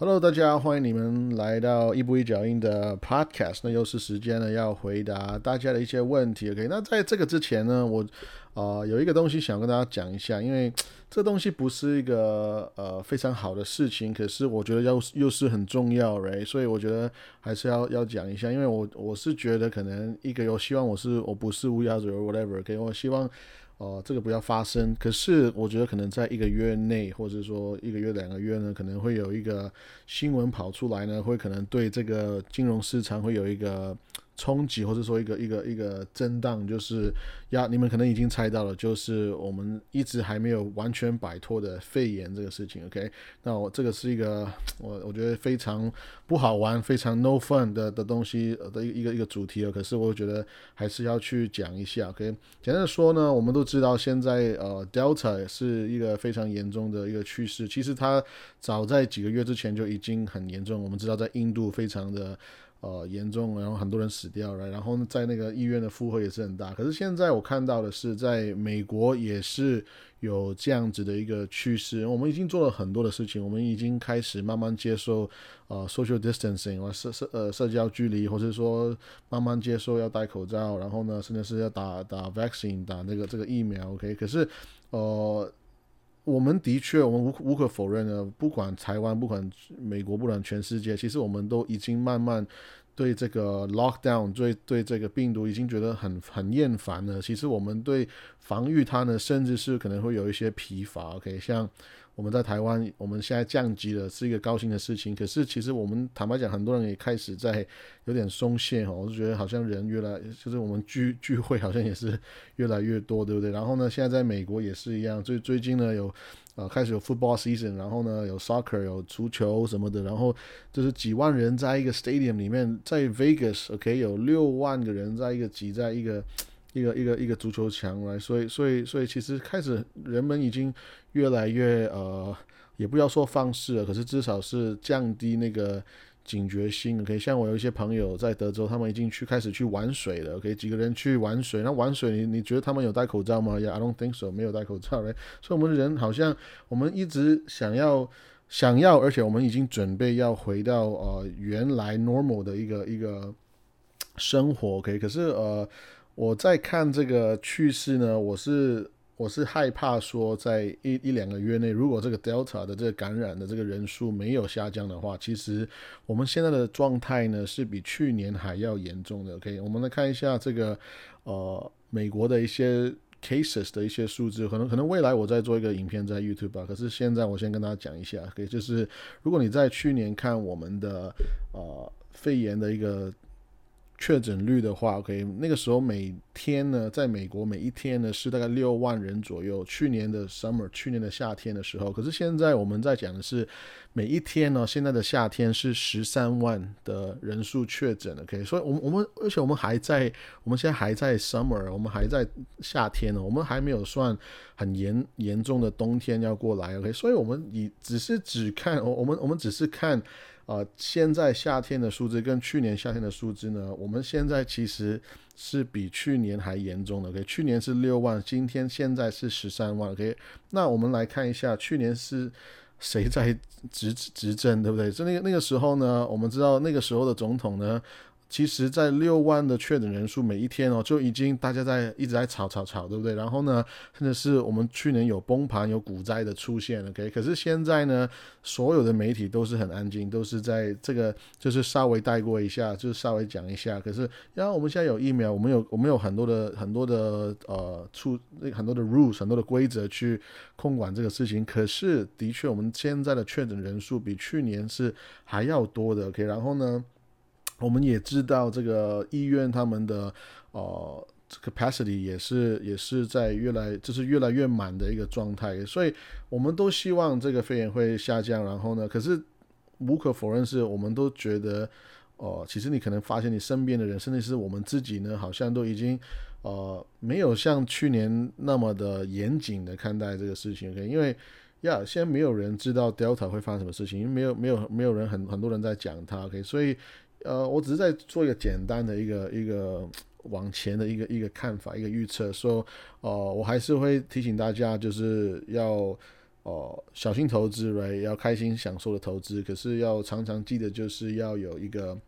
Hello，大家欢迎你们来到一步一脚印的 Podcast。那又是时间呢，要回答大家的一些问题。OK，那在这个之前呢，我啊有一个东西想跟大家讲一下，因为这东西不是一个呃非常好的事情，可是我觉得要又是很重要嘞所以我觉得还是要要讲一下，因为我我是觉得可能一个有希望我是我不是乌鸦嘴 whatever。OK，我希望。哦，这个不要发生。可是我觉得可能在一个月内，或者说一个月、两个月呢，可能会有一个新闻跑出来呢，会可能对这个金融市场会有一个。冲击，或者说一个一个一个震荡，就是呀，你们可能已经猜到了，就是我们一直还没有完全摆脱的肺炎这个事情。OK，那我这个是一个我我觉得非常不好玩、非常 no fun 的的东西的一个一个主题了。可是我觉得还是要去讲一下。OK，简单的说呢，我们都知道现在呃 Delta 是一个非常严重的一个趋势。其实它早在几个月之前就已经很严重。我们知道在印度非常的。呃，严重，然后很多人死掉了，然后呢在那个医院的负荷也是很大。可是现在我看到的是，在美国也是有这样子的一个趋势。我们已经做了很多的事情，我们已经开始慢慢接受呃 social distancing 社社呃社交距离，或者说慢慢接受要戴口罩，然后呢，甚至是要打打 vaccine 打那个这个疫苗。OK，可是呃。我们的确，我们无无可否认的，不管台湾，不管美国，不管全世界，其实我们都已经慢慢对这个 lockdown，对对这个病毒已经觉得很很厌烦了。其实我们对防御它呢，甚至是可能会有一些疲乏。OK，像。我们在台湾，我们现在降级了，是一个高兴的事情。可是，其实我们坦白讲，很多人也开始在有点松懈哈。我就觉得好像人越来，就是我们聚聚会好像也是越来越多，对不对？然后呢，现在在美国也是一样。最最近呢，有呃开始有 football season，然后呢有 soccer，有足球什么的。然后就是几万人在一个 stadium 里面，在 Vegas，OK，有六万个人在一个挤在一个。一个一个一个足球墙来，所以所以所以其实开始人们已经越来越呃，也不要说放肆了，可是至少是降低那个警觉性。可以像我有一些朋友在德州，他们已经去开始去玩水了。OK，几个人去玩水，那玩水你你觉得他们有戴口罩吗？Yeah, I don't think so，没有戴口罩嘞。所以我们人好像我们一直想要想要，而且我们已经准备要回到呃原来 normal 的一个一个生活。OK，，可是呃。我在看这个趋势呢，我是我是害怕说，在一一两个月内，如果这个 Delta 的这个感染的这个人数没有下降的话，其实我们现在的状态呢是比去年还要严重的。OK，我们来看一下这个呃美国的一些 cases 的一些数字，可能可能未来我再做一个影片在 YouTube 吧。可是现在我先跟大家讲一下，OK，就是如果你在去年看我们的呃肺炎的一个。确诊率的话，OK，那个时候每天呢，在美国每一天呢是大概六万人左右。去年的 summer，去年的夏天的时候，可是现在我们在讲的是每一天呢，现在的夏天是十三万的人数确诊，OK，所以，我们我们而且我们还在，我们现在还在 summer，我们还在夏天呢，我们还没有算很严严重的冬天要过来，OK，所以我们以只是只看，我我们我们只是看。啊，现在夏天的数字跟去年夏天的数字呢？我们现在其实是比去年还严重的。OK，去年是六万，今天现在是十三万。OK，那我们来看一下，去年是谁在执执政，对不对？就那个那个时候呢，我们知道那个时候的总统呢。其实，在六万的确诊人数每一天哦，就已经大家在一直在吵吵吵，对不对？然后呢，甚至是我们去年有崩盘、有股灾的出现，OK。可是现在呢，所有的媒体都是很安静，都是在这个就是稍微带过一下，就是稍微讲一下。可是，然后我们现在有疫苗，我们有我们有很多的很多的呃出很多的 rules，很多的规则去控管这个事情。可是，的确，我们现在的确诊人数比去年是还要多的，OK。然后呢？我们也知道这个医院他们的呃 capacity 也是也是在越来就是越来越满的一个状态，所以我们都希望这个肺炎会下降。然后呢，可是无可否认是我们都觉得哦，其实你可能发现你身边的人，甚至是我们自己呢，好像都已经呃没有像去年那么的严谨的看待这个事情。因为呀，现在没有人知道 Delta 会发生什么事情，因为没有没有没有人很很多人在讲它。OK，所以。呃，我只是在做一个简单的一个一个往前的一个一个看法，一个预测，说，呃，我还是会提醒大家，就是要哦，小心投资哎要开心享受的投资，可是要常常记得，就是要有一个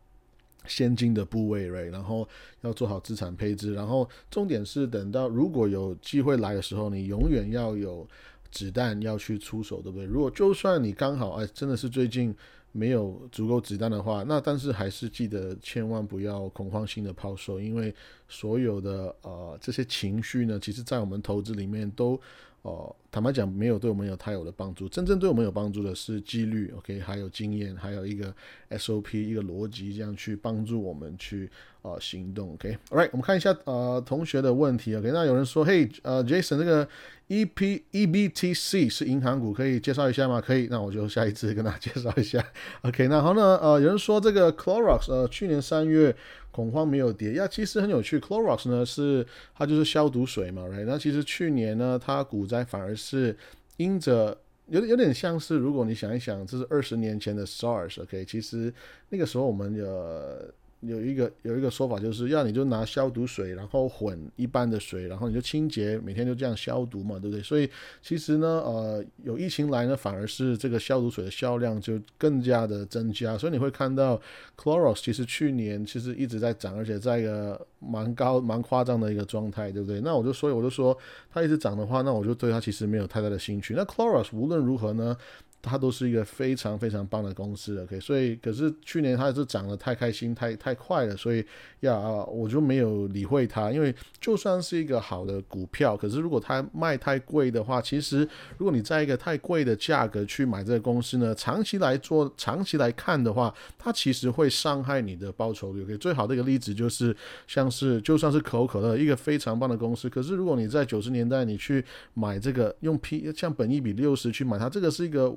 现金的部位哎然后要做好资产配置，然后重点是等到如果有机会来的时候，你永远要有子弹要去出手，对不对？如果就算你刚好哎，真的是最近。没有足够子弹的话，那但是还是记得千万不要恐慌性的抛售，因为所有的呃这些情绪呢，其实在我们投资里面都哦坦白讲没有对我们有太有的帮助，真正对我们有帮助的是纪律，OK，还有经验，还有一个 SOP 一个逻辑，这样去帮助我们去。啊，行动，OK，All right，我们看一下呃同学的问题，OK，那有人说，嘿，呃，Jason，这个 EP EBTC 是银行股，可以介绍一下吗？可以，那我就下一次跟大家介绍一下，OK，那好呢，呃，有人说这个 Clorox，呃，去年三月恐慌没有跌，呀，其实很有趣，Clorox 呢是它就是消毒水嘛，Right，那其实去年呢它股灾反而是因着有有点像是，如果你想一想，这是二十年前的 SARS，OK，其实那个时候我们有。有一个有一个说法，就是要你就拿消毒水，然后混一般的水，然后你就清洁，每天就这样消毒嘛，对不对？所以其实呢，呃，有疫情来呢，反而是这个消毒水的销量就更加的增加。所以你会看到 Clorox 其实去年其实一直在涨，而且在一个蛮高蛮夸张的一个状态，对不对？那我就所以我就说它一直涨的话，那我就对它其实没有太大的兴趣。那 Clorox 无论如何呢？它都是一个非常非常棒的公司，OK，所以可是去年它是涨得太开心、太太快了，所以呀，我就没有理会它。因为就算是一个好的股票，可是如果它卖太贵的话，其实如果你在一个太贵的价格去买这个公司呢，长期来做、长期来看的话，它其实会伤害你的报酬率。OK，最好的一个例子就是像是就算是可口可乐，一个非常棒的公司，可是如果你在九十年代你去买这个用 P 像本一比六十去买它，这个是一个。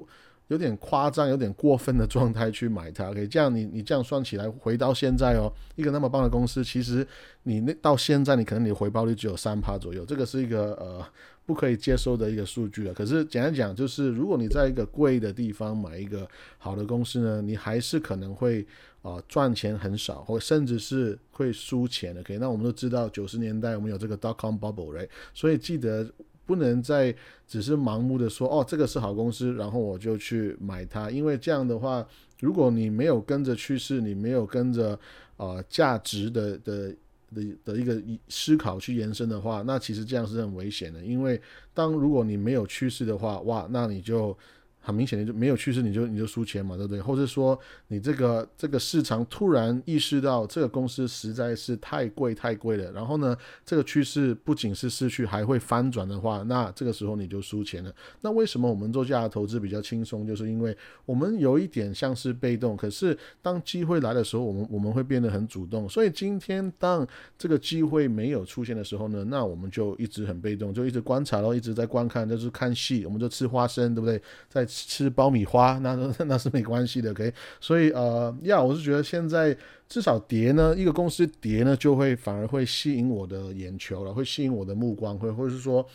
有点夸张、有点过分的状态去买它，OK？这样你你这样算起来，回到现在哦，一个那么棒的公司，其实你那到现在你可能你回报率只有三趴左右，这个是一个呃不可以接受的一个数据了。可是简单讲，就是如果你在一个贵的地方买一个好的公司呢，你还是可能会啊赚钱很少，或甚至是会输钱的。OK？那我们都知道九十年代我们有这个 dot com bubble，right？所以记得。不能再只是盲目的说哦，这个是好公司，然后我就去买它。因为这样的话，如果你没有跟着趋势，你没有跟着啊价值的的的的一个思考去延伸的话，那其实这样是很危险的。因为当如果你没有趋势的话，哇，那你就。很明显的就没有趋势，你就你就输钱嘛，对不对？或者说你这个这个市场突然意识到这个公司实在是太贵太贵了，然后呢，这个趋势不仅是失去，还会翻转的话，那这个时候你就输钱了。那为什么我们做价值投资比较轻松？就是因为我们有一点像是被动，可是当机会来的时候，我们我们会变得很主动。所以今天当这个机会没有出现的时候呢，那我们就一直很被动，就一直观察咯，一直在观看，就是看戏，我们就吃花生，对不对？在吃爆米花，那那是没关系的，OK。所以呃，呀，我是觉得现在至少跌呢，一个公司跌呢，就会反而会吸引我的眼球了，会吸引我的目光，会或者是说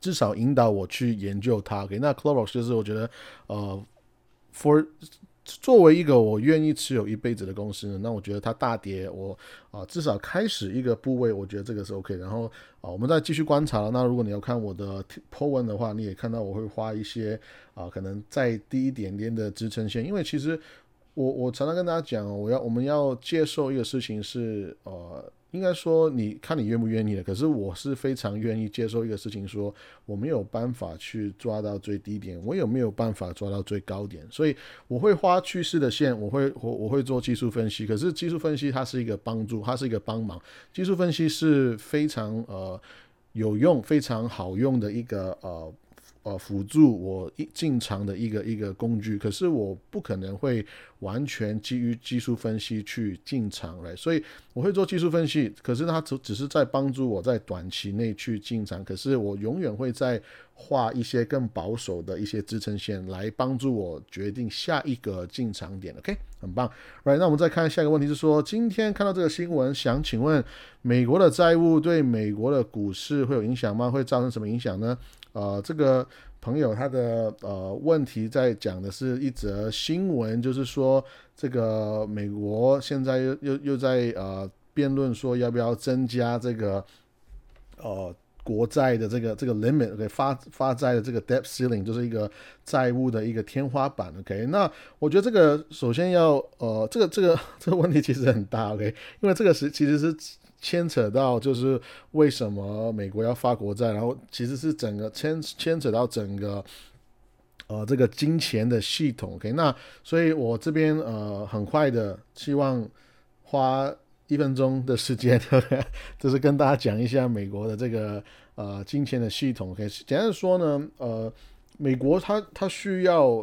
至少引导我去研究它。OK，那 Clorox 就是我觉得呃，for 作为一个我愿意持有一辈子的公司呢，那我觉得它大跌，我啊至少开始一个部位，我觉得这个是 OK。然后啊，我们再继续观察。那如果你要看我的 po 文的话，你也看到我会花一些啊，可能再低一点点的支撑线，因为其实我我常常跟大家讲，我要我们要接受一个事情是呃。应该说，你看你愿不愿意了。可是我是非常愿意接受一个事情，说我没有办法去抓到最低点，我有没有办法抓到最高点？所以我会画趋势的线，我会我我会做技术分析。可是技术分析它是一个帮助，它是一个帮忙。技术分析是非常呃有用、非常好用的一个呃。呃，辅助我一进场的一个一个工具，可是我不可能会完全基于技术分析去进场来，所以我会做技术分析，可是它只只是在帮助我在短期内去进场，可是我永远会在画一些更保守的一些支撑线来帮助我决定下一个进场点。OK，很棒。Right，那我们再看下一个问题，是说今天看到这个新闻，想请问美国的债务对美国的股市会有影响吗？会造成什么影响呢？呃，这个朋友他的呃问题在讲的是一则新闻，就是说这个美国现在又又又在呃辩论说要不要增加这个呃国债的这个这个 limit OK 发发债的这个 debt ceiling 就是一个债务的一个天花板 OK。那我觉得这个首先要呃这个这个 这个问题其实很大 OK，因为这个是其实是牵扯到就是为什么美国要发国债，然后其实是整个牵牵扯到整个呃这个金钱的系统 OK。那所以我这边呃很快的希望花。一分钟的时间，就是跟大家讲一下美国的这个呃金钱的系统。可以简单说呢，呃，美国它它需要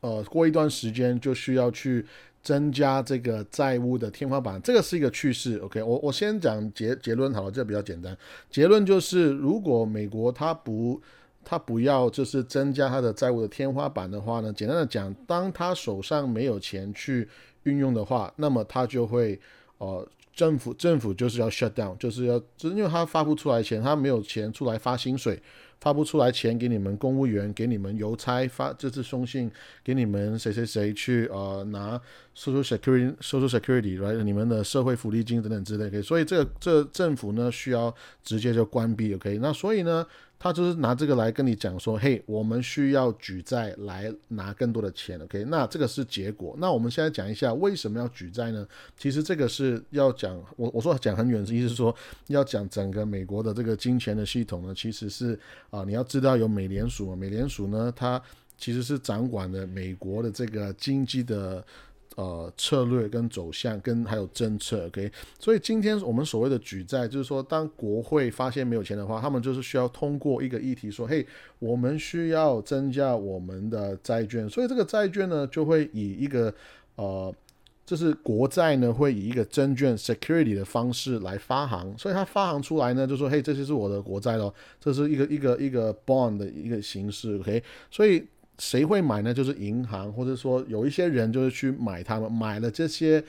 呃过一段时间就需要去增加这个债务的天花板，这个是一个趋势。OK，我我先讲结结论好了，这比较简单。结论就是，如果美国它不它不要就是增加它的债务的天花板的话呢，简单的讲，当他手上没有钱去运用的话，那么他就会。哦，政府政府就是要 shut down，就是要，就是因为他发不出来钱，他没有钱出来发薪水，发不出来钱给你们公务员，给你们邮差发，这次送信给你们谁谁谁去呃拿 social security social security 来你们的社会福利金等等之类，所以这个这政府呢需要直接就关闭，OK，那所以呢。他就是拿这个来跟你讲说，嘿，我们需要举债来拿更多的钱，OK？那这个是结果。那我们现在讲一下为什么要举债呢？其实这个是要讲，我我说讲很远，意思是说要讲整个美国的这个金钱的系统呢，其实是啊，你要知道有美联储，美联储呢，它其实是掌管的美国的这个经济的。呃，策略跟走向跟还有政策，OK，所以今天我们所谓的举债，就是说，当国会发现没有钱的话，他们就是需要通过一个议题，说，嘿，我们需要增加我们的债券，所以这个债券呢，就会以一个呃，就是国债呢，会以一个证券 security 的方式来发行，所以它发行出来呢，就说，嘿，这些是我的国债咯，这是一个一个一个 bond 的一个形式，OK，所以。谁会买呢？就是银行，或者说有一些人就是去买他们买了这些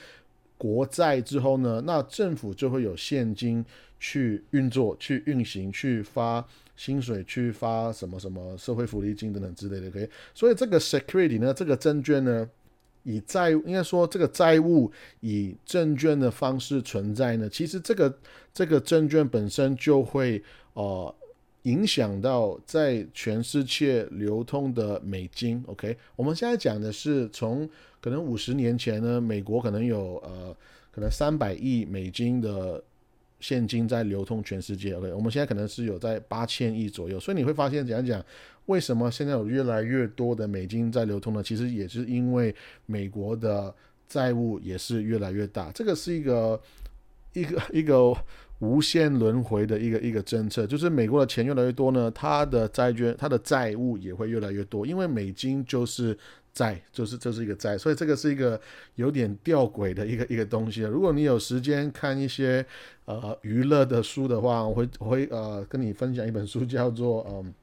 国债之后呢，那政府就会有现金去运作、去运行、去发薪水、去发什么什么社会福利金等等之类的。，OK，所以这个 security 呢，这个证券呢，以债应该说这个债务以证券的方式存在呢，其实这个这个证券本身就会呃。影响到在全世界流通的美金，OK？我们现在讲的是从可能五十年前呢，美国可能有呃可能三百亿美金的现金在流通全世界，OK？我们现在可能是有在八千亿左右，所以你会发现讲讲为什么现在有越来越多的美金在流通呢？其实也是因为美国的债务也是越来越大，这个是一个一个一个。无限轮回的一个一个政策，就是美国的钱越来越多呢，它的债券、它的债务也会越来越多，因为美金就是债，就是这是一个债，所以这个是一个有点吊诡的一个一个东西如果你有时间看一些呃娱乐的书的话，我会我会呃跟你分享一本书，叫做嗯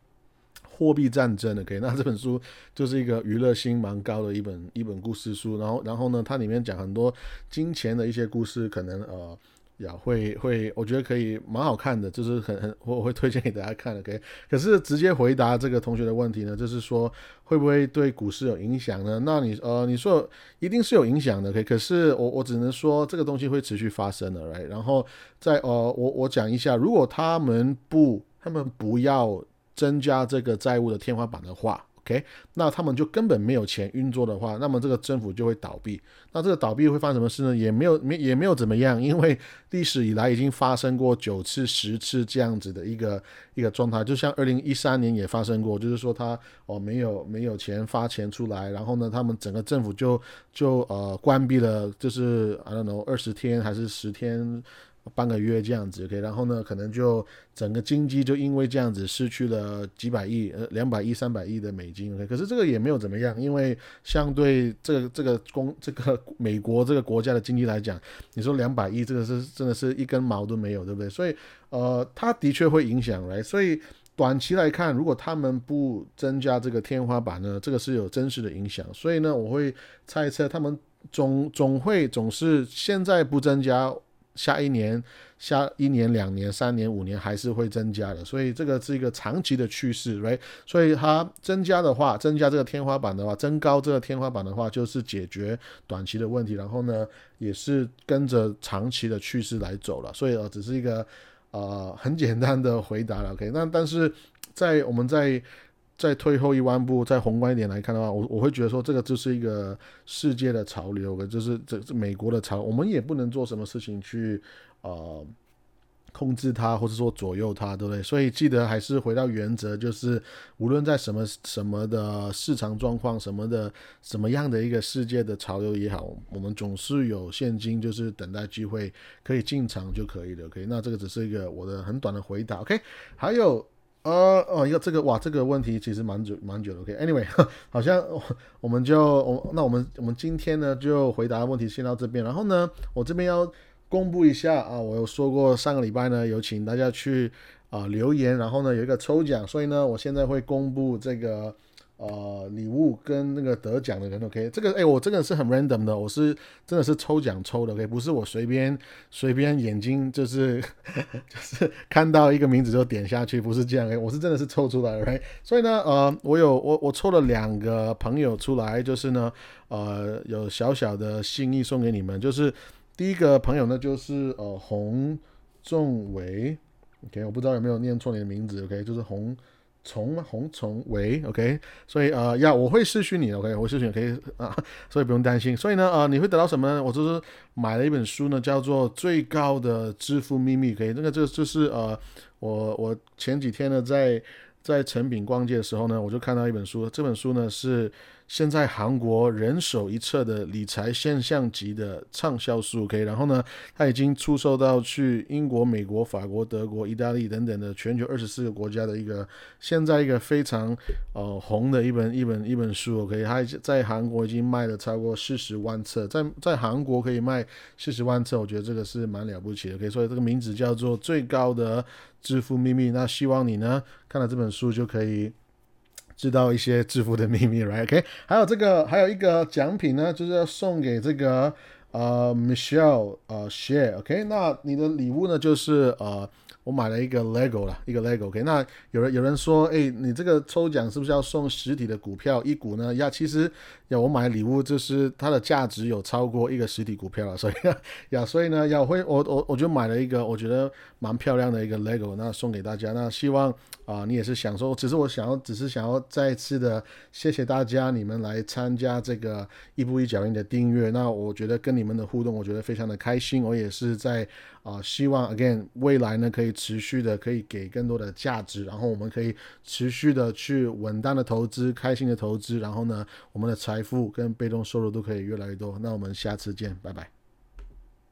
货币战争的，OK，那这本书就是一个娱乐性蛮高的一本一本故事书，然后然后呢，它里面讲很多金钱的一些故事，可能呃。呀，会会，我觉得可以蛮好看的，就是很很，我会推荐给大家看的。可以，可是直接回答这个同学的问题呢，就是说会不会对股市有影响呢？那你呃，你说一定是有影响的，可以。可是我我只能说这个东西会持续发生的来然后在呃，我我讲一下，如果他们不，他们不要增加这个债务的天花板的话。OK，那他们就根本没有钱运作的话，那么这个政府就会倒闭。那这个倒闭会发生什么事呢？也没有没也没有怎么样，因为历史以来已经发生过九次、十次这样子的一个一个状态。就像二零一三年也发生过，就是说他哦没有没有钱发钱出来，然后呢，他们整个政府就就呃关闭了，就是 I don't know 二十天还是十天。半个月这样子，OK，然后呢，可能就整个经济就因为这样子失去了几百亿、呃两百亿、三百亿的美金，OK，可是这个也没有怎么样，因为相对这个这个公这个美国这个国家的经济来讲，你说两百亿这个是真的是一根毛都没有，对不对？所以呃，它的确会影响来，所以短期来看，如果他们不增加这个天花板呢，这个是有真实的影响。所以呢，我会猜测他们总总会总是现在不增加。下一年、下一年、两年、三年、五年还是会增加的，所以这个是一个长期的趋势，right？所以它增加的话，增加这个天花板的话，增高这个天花板的话，就是解决短期的问题，然后呢，也是跟着长期的趋势来走了，所以呃，只是一个呃很简单的回答了，OK？那但是在我们在再退后一万步，再宏观一点来看的话，我我会觉得说这个就是一个世界的潮流，就是这这美国的潮，我们也不能做什么事情去呃。控制它，或者说左右它，对不对？所以记得还是回到原则，就是无论在什么什么的市场状况，什么的什么样的一个世界的潮流也好，我们总是有现金，就是等待机会可以进场就可以了。OK，那这个只是一个我的很短的回答。OK，还有呃哦，一个这个哇，这个问题其实蛮久蛮久的。OK，Anyway，好像我们就我那我们我们今天呢就回答问题先到这边，然后呢，我这边要。公布一下啊！我有说过上个礼拜呢，有请大家去啊留言，然后呢有一个抽奖，所以呢我现在会公布这个呃礼物跟那个得奖的人。OK，这个哎我真的是很 random 的，我是真的是抽奖抽的，OK，不是我随便随便眼睛就是 就是看到一个名字就点下去，不是这样，OK，我是真的是抽出来，OK，所以呢呃我有我我抽了两个朋友出来，就是呢呃有小小的心意送给你们，就是。第一个朋友呢，就是呃洪仲维，OK，我不知道有没有念错你的名字，OK，就是洪从红从维，OK，所以呃呀，我会失去你，OK，我失去可以啊，所以不用担心。所以呢，呃，你会得到什么？呢？我就是买了一本书呢，叫做《最高的致富秘密》可以那个这就是呃，我我前几天呢在在成品逛街的时候呢，我就看到一本书，这本书呢是。现在韩国人手一册的理财现象级的畅销书，OK，然后呢，它已经出售到去英国、美国、法国、德国、意大利等等的全球二十四个国家的一个现在一个非常呃红的一本一本一本书，OK，它在韩国已经卖了超过四十万册，在在韩国可以卖四十万册，我觉得这个是蛮了不起的，OK，所以这个名字叫做《最高的致富秘密》，那希望你呢看了这本书就可以。知道一些致富的秘密，right？OK，还有这个，还有一个奖品呢，就是要送给这个呃 Michelle 呃 Share，OK？那你的礼物呢，就是呃。我买了一个 Lego 了，一个 Lego。OK，那有人有人说，哎，你这个抽奖是不是要送实体的股票一股呢？呀，其实呀，我买礼物就是它的价值有超过一个实体股票了，所以呀，所以呢，呀，我会我我我就买了一个我觉得蛮漂亮的一个 Lego，那送给大家。那希望啊，你也是想说，只是我想要，只是想要再次的谢谢大家，你们来参加这个一步一脚印的订阅。那我觉得跟你们的互动，我觉得非常的开心。我也是在啊，希望 again 未来呢可以。持续的可以给更多的价值，然后我们可以持续的去稳当的投资，开心的投资，然后呢，我们的财富跟被动收入都可以越来越多。那我们下次见，拜拜。